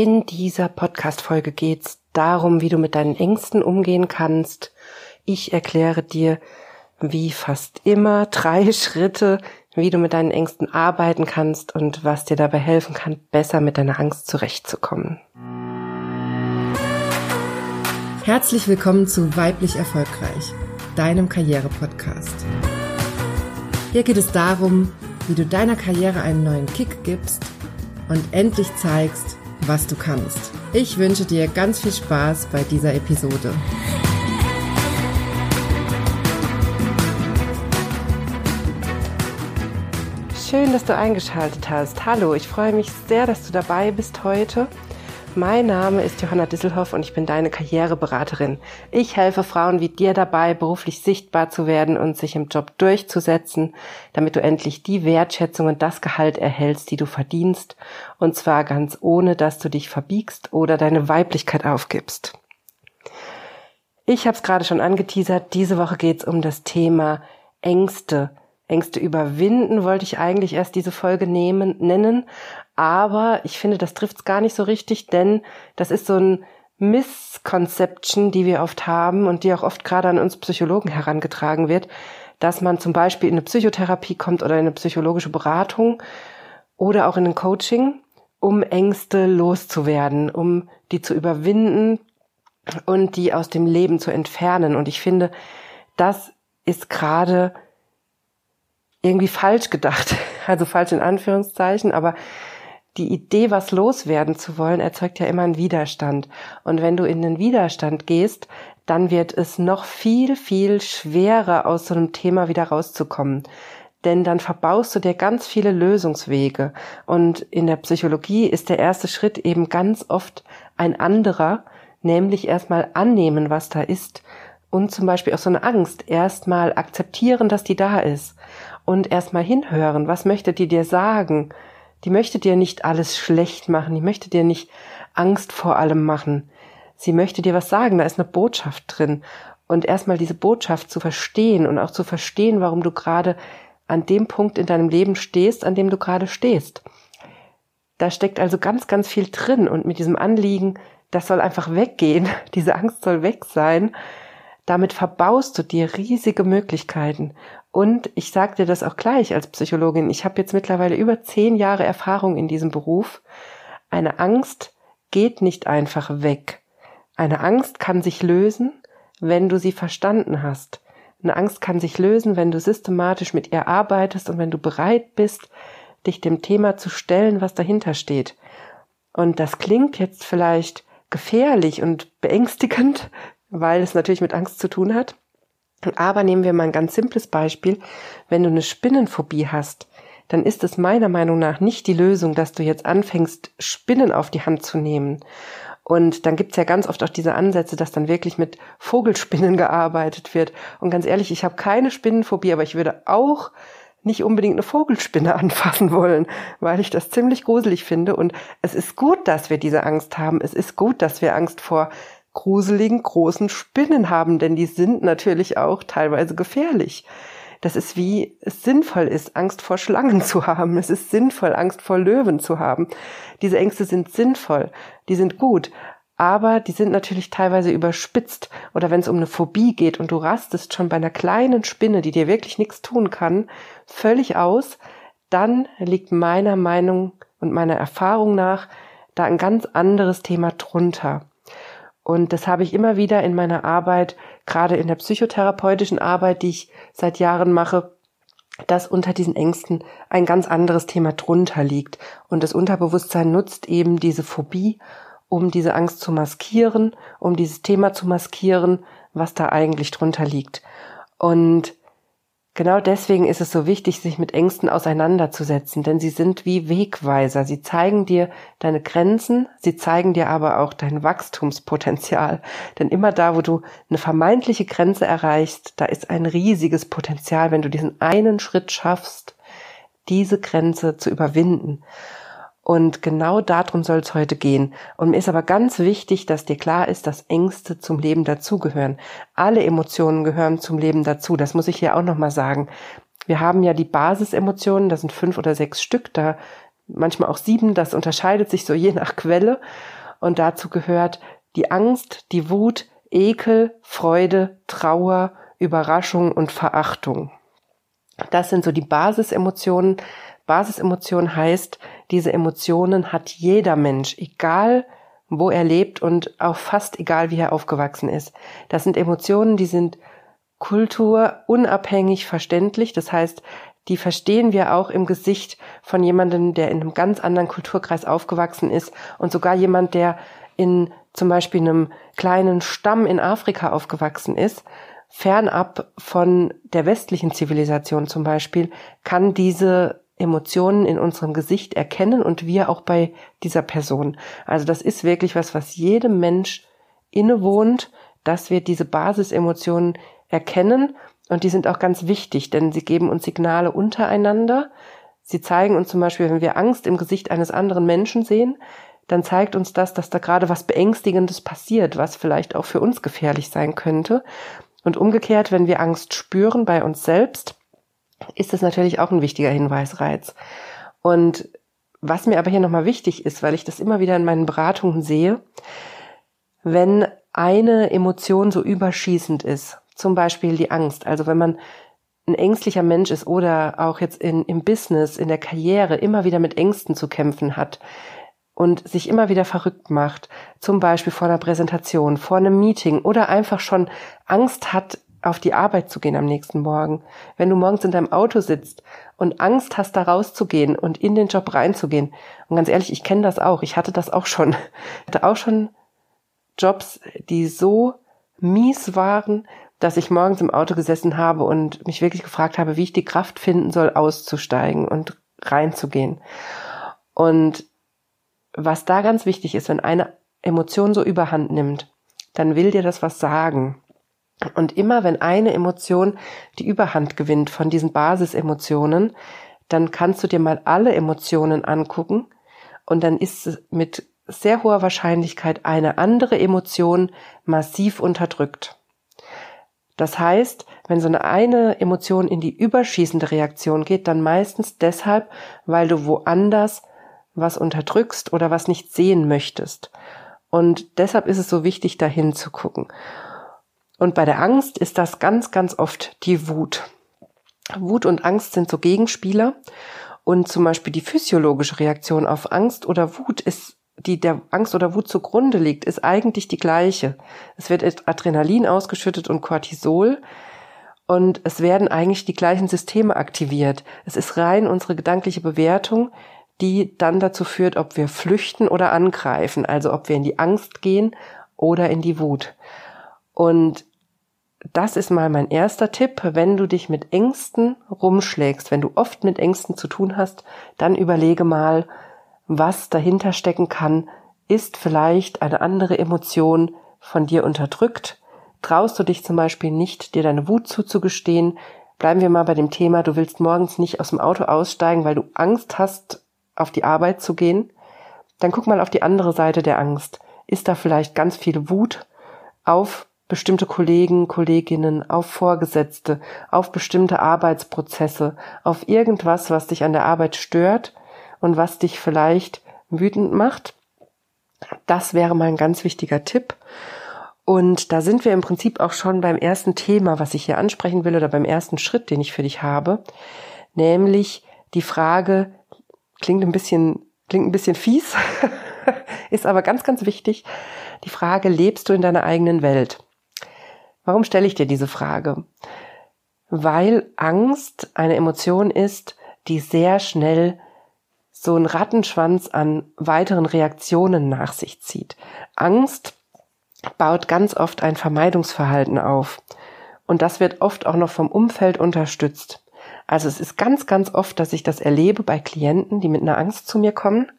In dieser Podcast-Folge geht's darum, wie du mit deinen Ängsten umgehen kannst. Ich erkläre dir, wie fast immer, drei Schritte, wie du mit deinen Ängsten arbeiten kannst und was dir dabei helfen kann, besser mit deiner Angst zurechtzukommen. Herzlich willkommen zu Weiblich Erfolgreich, deinem Karriere-Podcast. Hier geht es darum, wie du deiner Karriere einen neuen Kick gibst und endlich zeigst, was du kannst. Ich wünsche dir ganz viel Spaß bei dieser Episode. Schön, dass du eingeschaltet hast. Hallo, ich freue mich sehr, dass du dabei bist heute mein Name ist Johanna Disselhoff und ich bin deine Karriereberaterin. Ich helfe Frauen wie dir dabei, beruflich sichtbar zu werden und sich im Job durchzusetzen, damit du endlich die Wertschätzung und das Gehalt erhältst, die du verdienst, und zwar ganz ohne, dass du dich verbiegst oder deine Weiblichkeit aufgibst. Ich habe es gerade schon angeteasert, diese Woche geht es um das Thema Ängste. Ängste überwinden wollte ich eigentlich erst diese Folge nehmen, nennen, aber ich finde, das trifft es gar nicht so richtig, denn das ist so ein Missconception, die wir oft haben und die auch oft gerade an uns Psychologen herangetragen wird, dass man zum Beispiel in eine Psychotherapie kommt oder in eine psychologische Beratung oder auch in ein Coaching, um Ängste loszuwerden, um die zu überwinden und die aus dem Leben zu entfernen. Und ich finde, das ist gerade irgendwie falsch gedacht. Also falsch in Anführungszeichen, aber die Idee, was loswerden zu wollen, erzeugt ja immer einen Widerstand. Und wenn du in den Widerstand gehst, dann wird es noch viel, viel schwerer, aus so einem Thema wieder rauszukommen. Denn dann verbaust du dir ganz viele Lösungswege. Und in der Psychologie ist der erste Schritt eben ganz oft ein anderer, nämlich erstmal annehmen, was da ist. Und zum Beispiel auch so eine Angst, erstmal akzeptieren, dass die da ist. Und erstmal hinhören, was möchte die dir sagen? Die möchte dir nicht alles schlecht machen, die möchte dir nicht Angst vor allem machen. Sie möchte dir was sagen, da ist eine Botschaft drin. Und erstmal diese Botschaft zu verstehen und auch zu verstehen, warum du gerade an dem Punkt in deinem Leben stehst, an dem du gerade stehst. Da steckt also ganz, ganz viel drin und mit diesem Anliegen, das soll einfach weggehen, diese Angst soll weg sein, damit verbaust du dir riesige Möglichkeiten. Und ich sage dir das auch gleich als Psychologin. Ich habe jetzt mittlerweile über zehn Jahre Erfahrung in diesem Beruf. Eine Angst geht nicht einfach weg. Eine Angst kann sich lösen, wenn du sie verstanden hast. Eine Angst kann sich lösen, wenn du systematisch mit ihr arbeitest und wenn du bereit bist, dich dem Thema zu stellen, was dahinter steht. Und das klingt jetzt vielleicht gefährlich und beängstigend, weil es natürlich mit Angst zu tun hat. Aber nehmen wir mal ein ganz simples Beispiel. Wenn du eine Spinnenphobie hast, dann ist es meiner Meinung nach nicht die Lösung, dass du jetzt anfängst, Spinnen auf die Hand zu nehmen. Und dann gibt's ja ganz oft auch diese Ansätze, dass dann wirklich mit Vogelspinnen gearbeitet wird. Und ganz ehrlich, ich habe keine Spinnenphobie, aber ich würde auch nicht unbedingt eine Vogelspinne anfassen wollen, weil ich das ziemlich gruselig finde. Und es ist gut, dass wir diese Angst haben. Es ist gut, dass wir Angst vor gruseligen großen Spinnen haben, denn die sind natürlich auch teilweise gefährlich. Das ist wie es sinnvoll ist, Angst vor Schlangen zu haben. Es ist sinnvoll, Angst vor Löwen zu haben. Diese Ängste sind sinnvoll, die sind gut, aber die sind natürlich teilweise überspitzt. Oder wenn es um eine Phobie geht und du rastest schon bei einer kleinen Spinne, die dir wirklich nichts tun kann, völlig aus, dann liegt meiner Meinung und meiner Erfahrung nach da ein ganz anderes Thema drunter. Und das habe ich immer wieder in meiner Arbeit, gerade in der psychotherapeutischen Arbeit, die ich seit Jahren mache, dass unter diesen Ängsten ein ganz anderes Thema drunter liegt. Und das Unterbewusstsein nutzt eben diese Phobie, um diese Angst zu maskieren, um dieses Thema zu maskieren, was da eigentlich drunter liegt. Und Genau deswegen ist es so wichtig, sich mit Ängsten auseinanderzusetzen, denn sie sind wie Wegweiser. Sie zeigen dir deine Grenzen, sie zeigen dir aber auch dein Wachstumspotenzial. Denn immer da, wo du eine vermeintliche Grenze erreichst, da ist ein riesiges Potenzial, wenn du diesen einen Schritt schaffst, diese Grenze zu überwinden. Und genau darum soll es heute gehen. Und mir ist aber ganz wichtig, dass dir klar ist, dass Ängste zum Leben dazugehören. Alle Emotionen gehören zum Leben dazu. Das muss ich hier auch nochmal sagen. Wir haben ja die Basisemotionen, das sind fünf oder sechs Stück. Da manchmal auch sieben. Das unterscheidet sich so je nach Quelle. Und dazu gehört die Angst, die Wut, Ekel, Freude, Trauer, Überraschung und Verachtung. Das sind so die Basisemotionen. Basisemotion heißt, diese Emotionen hat jeder Mensch, egal wo er lebt und auch fast egal wie er aufgewachsen ist. Das sind Emotionen, die sind kulturunabhängig verständlich. Das heißt, die verstehen wir auch im Gesicht von jemandem, der in einem ganz anderen Kulturkreis aufgewachsen ist und sogar jemand, der in zum Beispiel einem kleinen Stamm in Afrika aufgewachsen ist, fernab von der westlichen Zivilisation zum Beispiel, kann diese Emotionen in unserem Gesicht erkennen und wir auch bei dieser Person. Also das ist wirklich was, was jedem Mensch innewohnt, dass wir diese Basisemotionen erkennen und die sind auch ganz wichtig, denn sie geben uns Signale untereinander. Sie zeigen uns zum Beispiel, wenn wir Angst im Gesicht eines anderen Menschen sehen, dann zeigt uns das, dass da gerade was Beängstigendes passiert, was vielleicht auch für uns gefährlich sein könnte. Und umgekehrt, wenn wir Angst spüren bei uns selbst, ist das natürlich auch ein wichtiger Hinweisreiz. Und was mir aber hier nochmal wichtig ist, weil ich das immer wieder in meinen Beratungen sehe, wenn eine Emotion so überschießend ist, zum Beispiel die Angst. Also wenn man ein ängstlicher Mensch ist oder auch jetzt in, im Business, in der Karriere immer wieder mit Ängsten zu kämpfen hat und sich immer wieder verrückt macht, zum Beispiel vor einer Präsentation, vor einem Meeting oder einfach schon Angst hat, auf die Arbeit zu gehen am nächsten Morgen. Wenn du morgens in deinem Auto sitzt und Angst hast, da rauszugehen und in den Job reinzugehen. Und ganz ehrlich, ich kenne das auch. Ich hatte das auch schon. Ich hatte auch schon Jobs, die so mies waren, dass ich morgens im Auto gesessen habe und mich wirklich gefragt habe, wie ich die Kraft finden soll, auszusteigen und reinzugehen. Und was da ganz wichtig ist, wenn eine Emotion so überhand nimmt, dann will dir das was sagen. Und immer wenn eine Emotion die Überhand gewinnt von diesen Basisemotionen, dann kannst du dir mal alle Emotionen angucken und dann ist mit sehr hoher Wahrscheinlichkeit eine andere Emotion massiv unterdrückt. Das heißt, wenn so eine eine Emotion in die überschießende Reaktion geht, dann meistens deshalb, weil du woanders was unterdrückst oder was nicht sehen möchtest. Und deshalb ist es so wichtig, dahin zu gucken. Und bei der Angst ist das ganz, ganz oft die Wut. Wut und Angst sind so Gegenspieler. Und zum Beispiel die physiologische Reaktion auf Angst oder Wut ist die der Angst oder Wut zugrunde liegt, ist eigentlich die gleiche. Es wird Adrenalin ausgeschüttet und Cortisol und es werden eigentlich die gleichen Systeme aktiviert. Es ist rein unsere gedankliche Bewertung, die dann dazu führt, ob wir flüchten oder angreifen, also ob wir in die Angst gehen oder in die Wut. Und das ist mal mein erster Tipp. Wenn du dich mit Ängsten rumschlägst, wenn du oft mit Ängsten zu tun hast, dann überlege mal, was dahinter stecken kann, ist vielleicht eine andere Emotion von dir unterdrückt? Traust du dich zum Beispiel nicht, dir deine Wut zuzugestehen? Bleiben wir mal bei dem Thema, du willst morgens nicht aus dem Auto aussteigen, weil du Angst hast, auf die Arbeit zu gehen? Dann guck mal auf die andere Seite der Angst. Ist da vielleicht ganz viel Wut auf bestimmte Kollegen, Kolleginnen, auf Vorgesetzte, auf bestimmte Arbeitsprozesse, auf irgendwas, was dich an der Arbeit stört und was dich vielleicht wütend macht. Das wäre mal ein ganz wichtiger Tipp. Und da sind wir im Prinzip auch schon beim ersten Thema, was ich hier ansprechen will oder beim ersten Schritt, den ich für dich habe, nämlich die Frage, klingt ein bisschen, klingt ein bisschen fies, ist aber ganz, ganz wichtig, die Frage, lebst du in deiner eigenen Welt? Warum stelle ich dir diese Frage? Weil Angst eine Emotion ist, die sehr schnell so ein Rattenschwanz an weiteren Reaktionen nach sich zieht. Angst baut ganz oft ein Vermeidungsverhalten auf. Und das wird oft auch noch vom Umfeld unterstützt. Also es ist ganz, ganz oft, dass ich das erlebe bei Klienten, die mit einer Angst zu mir kommen,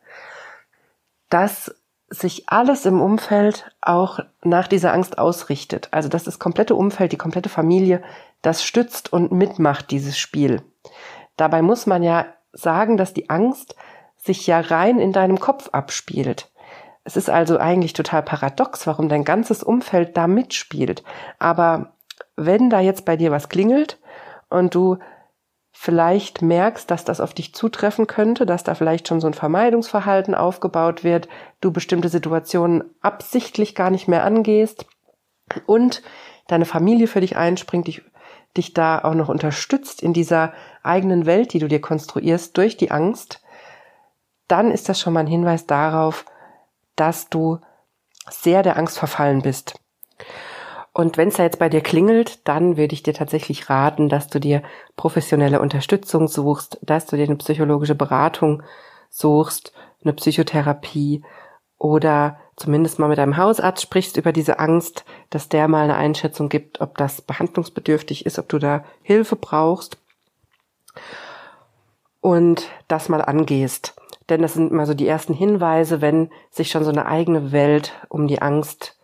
dass sich alles im Umfeld auch nach dieser Angst ausrichtet. Also dass das komplette Umfeld, die komplette Familie, das stützt und mitmacht, dieses Spiel. Dabei muss man ja sagen, dass die Angst sich ja rein in deinem Kopf abspielt. Es ist also eigentlich total paradox, warum dein ganzes Umfeld da mitspielt. Aber wenn da jetzt bei dir was klingelt und du vielleicht merkst, dass das auf dich zutreffen könnte, dass da vielleicht schon so ein Vermeidungsverhalten aufgebaut wird, du bestimmte Situationen absichtlich gar nicht mehr angehst und deine Familie für dich einspringt, dich, dich da auch noch unterstützt in dieser eigenen Welt, die du dir konstruierst durch die Angst, dann ist das schon mal ein Hinweis darauf, dass du sehr der Angst verfallen bist. Und wenn es da jetzt bei dir klingelt, dann würde ich dir tatsächlich raten, dass du dir professionelle Unterstützung suchst, dass du dir eine psychologische Beratung suchst, eine Psychotherapie oder zumindest mal mit deinem Hausarzt sprichst über diese Angst, dass der mal eine Einschätzung gibt, ob das behandlungsbedürftig ist, ob du da Hilfe brauchst und das mal angehst. Denn das sind immer so die ersten Hinweise, wenn sich schon so eine eigene Welt um die Angst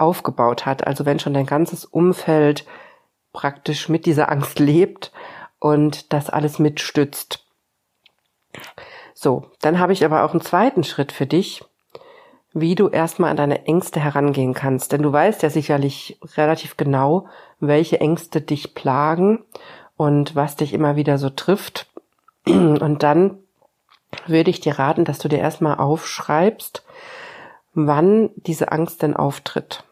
aufgebaut hat. Also wenn schon dein ganzes Umfeld praktisch mit dieser Angst lebt und das alles mitstützt. So, dann habe ich aber auch einen zweiten Schritt für dich, wie du erstmal an deine Ängste herangehen kannst. Denn du weißt ja sicherlich relativ genau, welche Ängste dich plagen und was dich immer wieder so trifft. Und dann würde ich dir raten, dass du dir erstmal aufschreibst, wann diese Angst denn auftritt.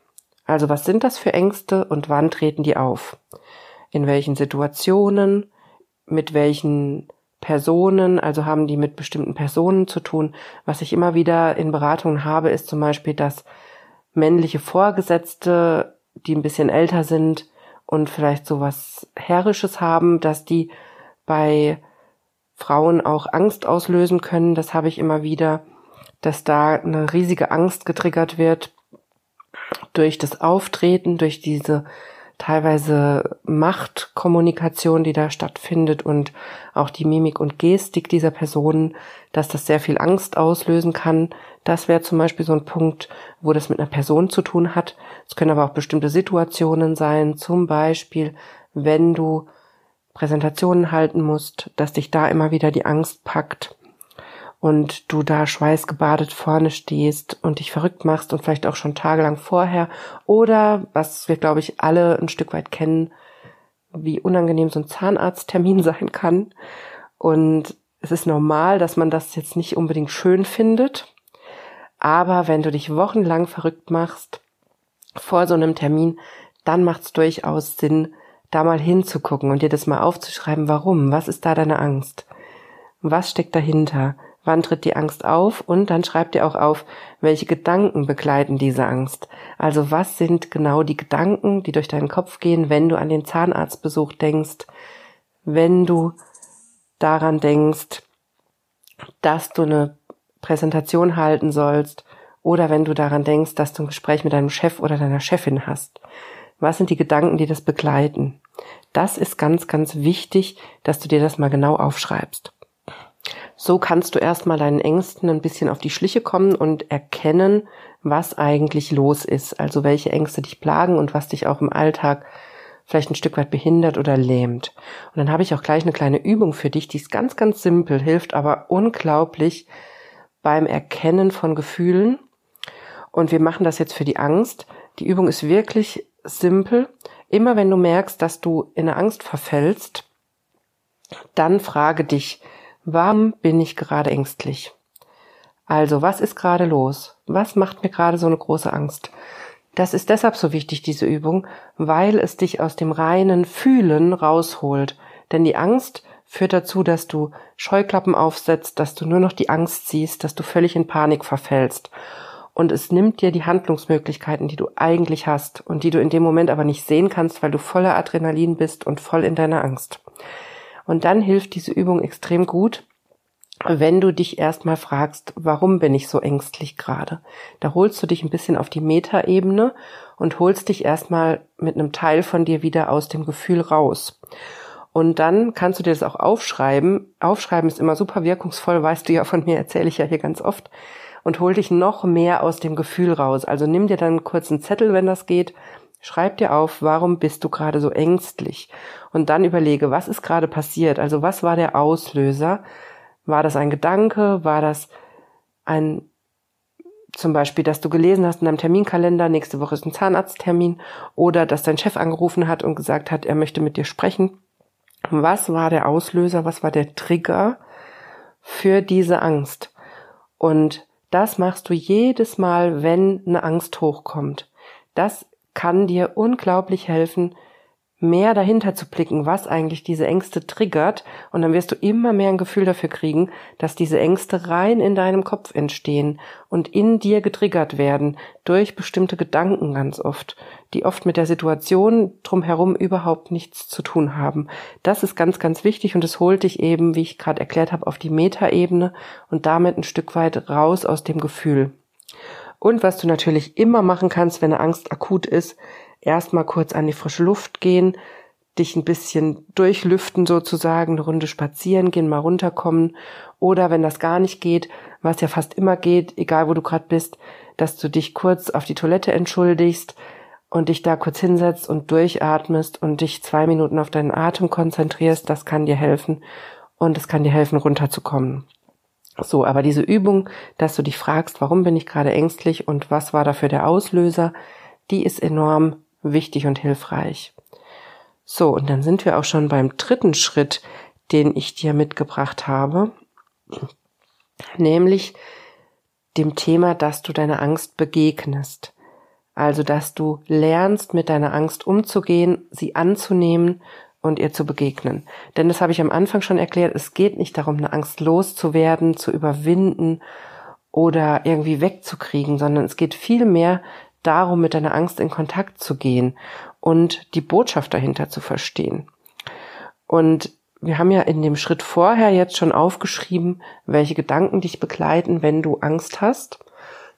Also was sind das für Ängste und wann treten die auf? In welchen Situationen, mit welchen Personen, also haben die mit bestimmten Personen zu tun. Was ich immer wieder in Beratungen habe, ist zum Beispiel, dass männliche Vorgesetzte, die ein bisschen älter sind und vielleicht sowas Herrisches haben, dass die bei Frauen auch Angst auslösen können. Das habe ich immer wieder, dass da eine riesige Angst getriggert wird durch das Auftreten, durch diese teilweise Machtkommunikation, die da stattfindet und auch die Mimik und Gestik dieser Personen, dass das sehr viel Angst auslösen kann. Das wäre zum Beispiel so ein Punkt, wo das mit einer Person zu tun hat. Es können aber auch bestimmte Situationen sein, zum Beispiel, wenn du Präsentationen halten musst, dass dich da immer wieder die Angst packt und du da schweißgebadet vorne stehst und dich verrückt machst und vielleicht auch schon tagelang vorher oder was wir glaube ich alle ein Stück weit kennen, wie unangenehm so ein Zahnarzttermin sein kann. Und es ist normal, dass man das jetzt nicht unbedingt schön findet, aber wenn du dich wochenlang verrückt machst vor so einem Termin, dann macht es durchaus Sinn, da mal hinzugucken und dir das mal aufzuschreiben, warum, was ist da deine Angst, was steckt dahinter, wann tritt die Angst auf und dann schreib dir auch auf, welche Gedanken begleiten diese Angst. Also was sind genau die Gedanken, die durch deinen Kopf gehen, wenn du an den Zahnarztbesuch denkst, wenn du daran denkst, dass du eine Präsentation halten sollst oder wenn du daran denkst, dass du ein Gespräch mit deinem Chef oder deiner Chefin hast. Was sind die Gedanken, die das begleiten? Das ist ganz, ganz wichtig, dass du dir das mal genau aufschreibst. So kannst du erstmal deinen Ängsten ein bisschen auf die Schliche kommen und erkennen, was eigentlich los ist. Also welche Ängste dich plagen und was dich auch im Alltag vielleicht ein Stück weit behindert oder lähmt. Und dann habe ich auch gleich eine kleine Übung für dich, die ist ganz, ganz simpel, hilft aber unglaublich beim Erkennen von Gefühlen. Und wir machen das jetzt für die Angst. Die Übung ist wirklich simpel. Immer wenn du merkst, dass du in eine Angst verfällst, dann frage dich, warum bin ich gerade ängstlich? Also, was ist gerade los? Was macht mir gerade so eine große Angst? Das ist deshalb so wichtig, diese Übung, weil es dich aus dem reinen Fühlen rausholt. Denn die Angst führt dazu, dass du Scheuklappen aufsetzt, dass du nur noch die Angst siehst, dass du völlig in Panik verfällst und es nimmt dir die Handlungsmöglichkeiten, die du eigentlich hast und die du in dem Moment aber nicht sehen kannst, weil du voller Adrenalin bist und voll in deiner Angst. Und dann hilft diese Übung extrem gut, wenn du dich erstmal fragst, warum bin ich so ängstlich gerade? Da holst du dich ein bisschen auf die Metaebene und holst dich erstmal mit einem Teil von dir wieder aus dem Gefühl raus. Und dann kannst du dir das auch aufschreiben. Aufschreiben ist immer super wirkungsvoll, weißt du ja von mir, erzähle ich ja hier ganz oft und hol dich noch mehr aus dem Gefühl raus. Also nimm dir dann kurz einen Zettel, wenn das geht, schreib dir auf, warum bist du gerade so ängstlich? Und dann überlege, was ist gerade passiert? Also was war der Auslöser? War das ein Gedanke? War das ein zum Beispiel, dass du gelesen hast in deinem Terminkalender, nächste Woche ist ein Zahnarzttermin oder dass dein Chef angerufen hat und gesagt hat, er möchte mit dir sprechen. Was war der Auslöser, was war der Trigger für diese Angst? Und das machst du jedes Mal, wenn eine Angst hochkommt. Das kann dir unglaublich helfen, mehr dahinter zu blicken, was eigentlich diese Ängste triggert. Und dann wirst du immer mehr ein Gefühl dafür kriegen, dass diese Ängste rein in deinem Kopf entstehen und in dir getriggert werden durch bestimmte Gedanken ganz oft, die oft mit der Situation drumherum überhaupt nichts zu tun haben. Das ist ganz, ganz wichtig und es holt dich eben, wie ich gerade erklärt habe, auf die Metaebene und damit ein Stück weit raus aus dem Gefühl. Und was du natürlich immer machen kannst, wenn eine Angst akut ist, erstmal kurz an die frische Luft gehen, dich ein bisschen durchlüften sozusagen, eine Runde spazieren gehen, mal runterkommen. Oder wenn das gar nicht geht, was ja fast immer geht, egal wo du gerade bist, dass du dich kurz auf die Toilette entschuldigst und dich da kurz hinsetzt und durchatmest und dich zwei Minuten auf deinen Atem konzentrierst, das kann dir helfen und es kann dir helfen, runterzukommen. So, aber diese Übung, dass du dich fragst, warum bin ich gerade ängstlich und was war dafür der Auslöser, die ist enorm wichtig und hilfreich. So, und dann sind wir auch schon beim dritten Schritt, den ich dir mitgebracht habe, nämlich dem Thema, dass du deiner Angst begegnest. Also, dass du lernst, mit deiner Angst umzugehen, sie anzunehmen und ihr zu begegnen. Denn das habe ich am Anfang schon erklärt, es geht nicht darum, eine Angst loszuwerden, zu überwinden oder irgendwie wegzukriegen, sondern es geht vielmehr darum, mit deiner Angst in Kontakt zu gehen und die Botschaft dahinter zu verstehen. Und wir haben ja in dem Schritt vorher jetzt schon aufgeschrieben, welche Gedanken dich begleiten, wenn du Angst hast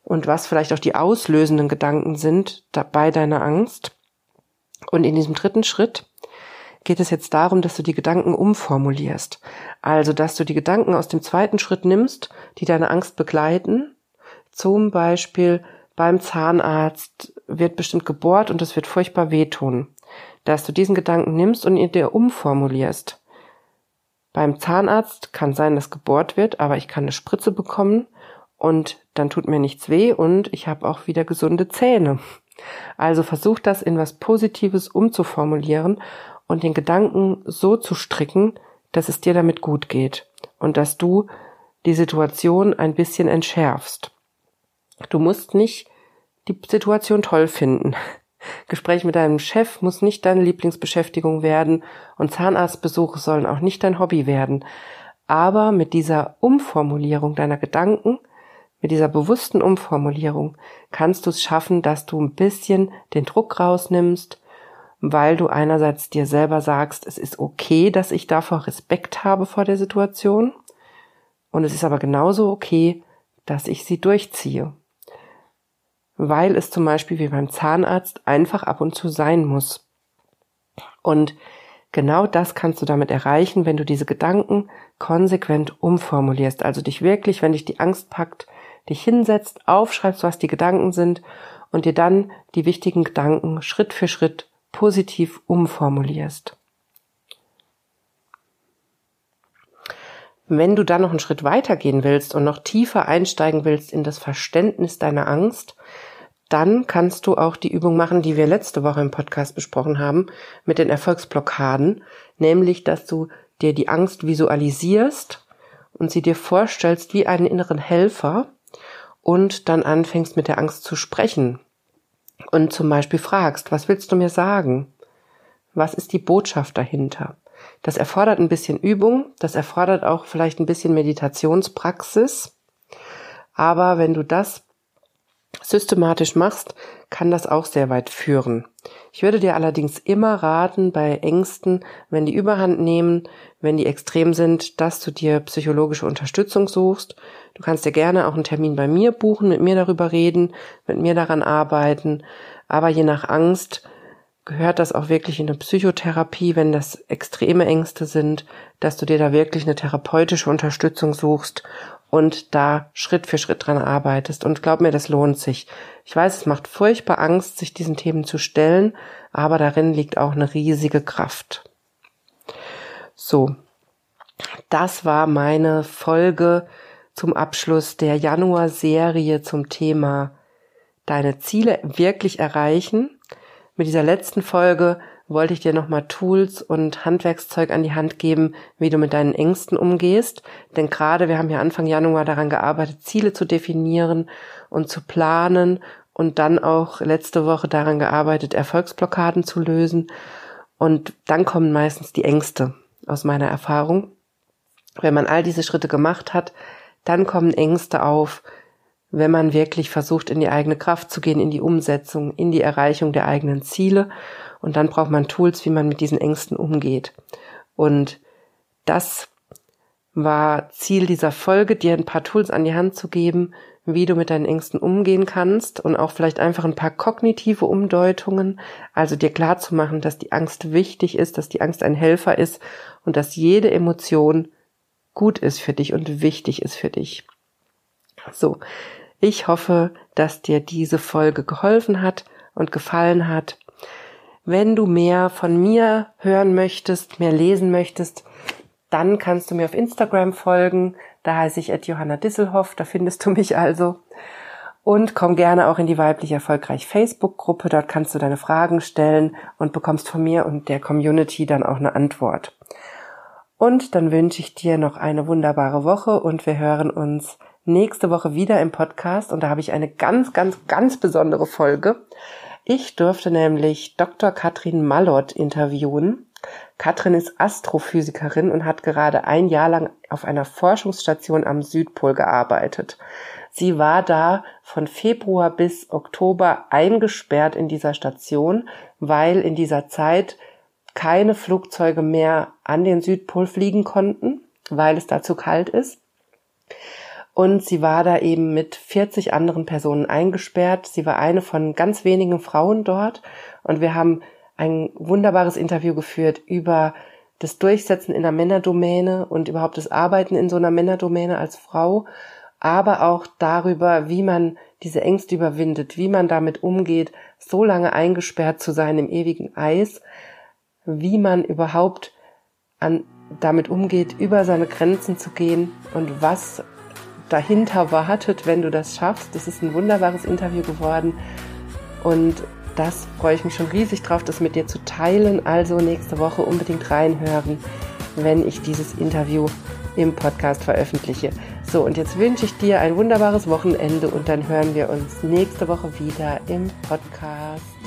und was vielleicht auch die auslösenden Gedanken sind bei deiner Angst. Und in diesem dritten Schritt geht es jetzt darum, dass du die Gedanken umformulierst. Also, dass du die Gedanken aus dem zweiten Schritt nimmst, die deine Angst begleiten. Zum Beispiel, beim Zahnarzt wird bestimmt gebohrt und es wird furchtbar wehtun. Dass du diesen Gedanken nimmst und ihn dir umformulierst. Beim Zahnarzt kann sein, dass gebohrt wird, aber ich kann eine Spritze bekommen und dann tut mir nichts weh und ich habe auch wieder gesunde Zähne. Also versuch das in was Positives umzuformulieren und den Gedanken so zu stricken, dass es dir damit gut geht und dass du die Situation ein bisschen entschärfst. Du musst nicht die Situation toll finden. Gespräch mit deinem Chef muss nicht deine Lieblingsbeschäftigung werden und Zahnarztbesuche sollen auch nicht dein Hobby werden. Aber mit dieser Umformulierung deiner Gedanken, mit dieser bewussten Umformulierung kannst du es schaffen, dass du ein bisschen den Druck rausnimmst, weil du einerseits dir selber sagst, es ist okay, dass ich davor Respekt habe vor der Situation und es ist aber genauso okay, dass ich sie durchziehe weil es zum Beispiel wie beim Zahnarzt einfach ab und zu sein muss. Und genau das kannst du damit erreichen, wenn du diese Gedanken konsequent umformulierst. Also dich wirklich, wenn dich die Angst packt, dich hinsetzt, aufschreibst, was die Gedanken sind und dir dann die wichtigen Gedanken Schritt für Schritt positiv umformulierst. Wenn du dann noch einen Schritt weiter gehen willst und noch tiefer einsteigen willst in das Verständnis deiner Angst, dann kannst du auch die Übung machen, die wir letzte Woche im Podcast besprochen haben, mit den Erfolgsblockaden, nämlich, dass du dir die Angst visualisierst und sie dir vorstellst wie einen inneren Helfer und dann anfängst mit der Angst zu sprechen und zum Beispiel fragst, was willst du mir sagen? Was ist die Botschaft dahinter? Das erfordert ein bisschen Übung, das erfordert auch vielleicht ein bisschen Meditationspraxis, aber wenn du das systematisch machst, kann das auch sehr weit führen. Ich würde dir allerdings immer raten, bei Ängsten, wenn die Überhand nehmen, wenn die extrem sind, dass du dir psychologische Unterstützung suchst. Du kannst dir gerne auch einen Termin bei mir buchen, mit mir darüber reden, mit mir daran arbeiten. Aber je nach Angst gehört das auch wirklich in eine Psychotherapie, wenn das extreme Ängste sind, dass du dir da wirklich eine therapeutische Unterstützung suchst und da Schritt für Schritt dran arbeitest. Und glaub mir, das lohnt sich. Ich weiß, es macht furchtbar Angst, sich diesen Themen zu stellen, aber darin liegt auch eine riesige Kraft. So, das war meine Folge zum Abschluss der Januar-Serie zum Thema deine Ziele wirklich erreichen. Mit dieser letzten Folge wollte ich dir nochmal Tools und Handwerkszeug an die Hand geben, wie du mit deinen Ängsten umgehst. Denn gerade, wir haben ja Anfang Januar daran gearbeitet, Ziele zu definieren und zu planen und dann auch letzte Woche daran gearbeitet, Erfolgsblockaden zu lösen. Und dann kommen meistens die Ängste aus meiner Erfahrung. Wenn man all diese Schritte gemacht hat, dann kommen Ängste auf, wenn man wirklich versucht, in die eigene Kraft zu gehen, in die Umsetzung, in die Erreichung der eigenen Ziele. Und dann braucht man Tools, wie man mit diesen Ängsten umgeht. Und das war Ziel dieser Folge, dir ein paar Tools an die Hand zu geben, wie du mit deinen Ängsten umgehen kannst und auch vielleicht einfach ein paar kognitive Umdeutungen, also dir klar zu machen, dass die Angst wichtig ist, dass die Angst ein Helfer ist und dass jede Emotion gut ist für dich und wichtig ist für dich. So, ich hoffe, dass dir diese Folge geholfen hat und gefallen hat. Wenn du mehr von mir hören möchtest, mehr lesen möchtest, dann kannst du mir auf Instagram folgen. Da heiße ich at Johanna Disselhoff, da findest du mich also. Und komm gerne auch in die weiblich erfolgreich Facebook-Gruppe. Dort kannst du deine Fragen stellen und bekommst von mir und der Community dann auch eine Antwort. Und dann wünsche ich dir noch eine wunderbare Woche und wir hören uns nächste Woche wieder im Podcast und da habe ich eine ganz, ganz, ganz besondere Folge. Ich durfte nämlich Dr. Katrin Mallott interviewen. Katrin ist Astrophysikerin und hat gerade ein Jahr lang auf einer Forschungsstation am Südpol gearbeitet. Sie war da von Februar bis Oktober eingesperrt in dieser Station, weil in dieser Zeit keine Flugzeuge mehr an den Südpol fliegen konnten, weil es da zu kalt ist. Und sie war da eben mit 40 anderen Personen eingesperrt. Sie war eine von ganz wenigen Frauen dort. Und wir haben ein wunderbares Interview geführt über das Durchsetzen in der Männerdomäne und überhaupt das Arbeiten in so einer Männerdomäne als Frau, aber auch darüber, wie man diese Ängste überwindet, wie man damit umgeht, so lange eingesperrt zu sein im ewigen Eis, wie man überhaupt an, damit umgeht, über seine Grenzen zu gehen und was dahinter wartet, wenn du das schaffst. Das ist ein wunderbares Interview geworden und das freue ich mich schon riesig drauf, das mit dir zu teilen. Also nächste Woche unbedingt reinhören, wenn ich dieses Interview im Podcast veröffentliche. So, und jetzt wünsche ich dir ein wunderbares Wochenende und dann hören wir uns nächste Woche wieder im Podcast.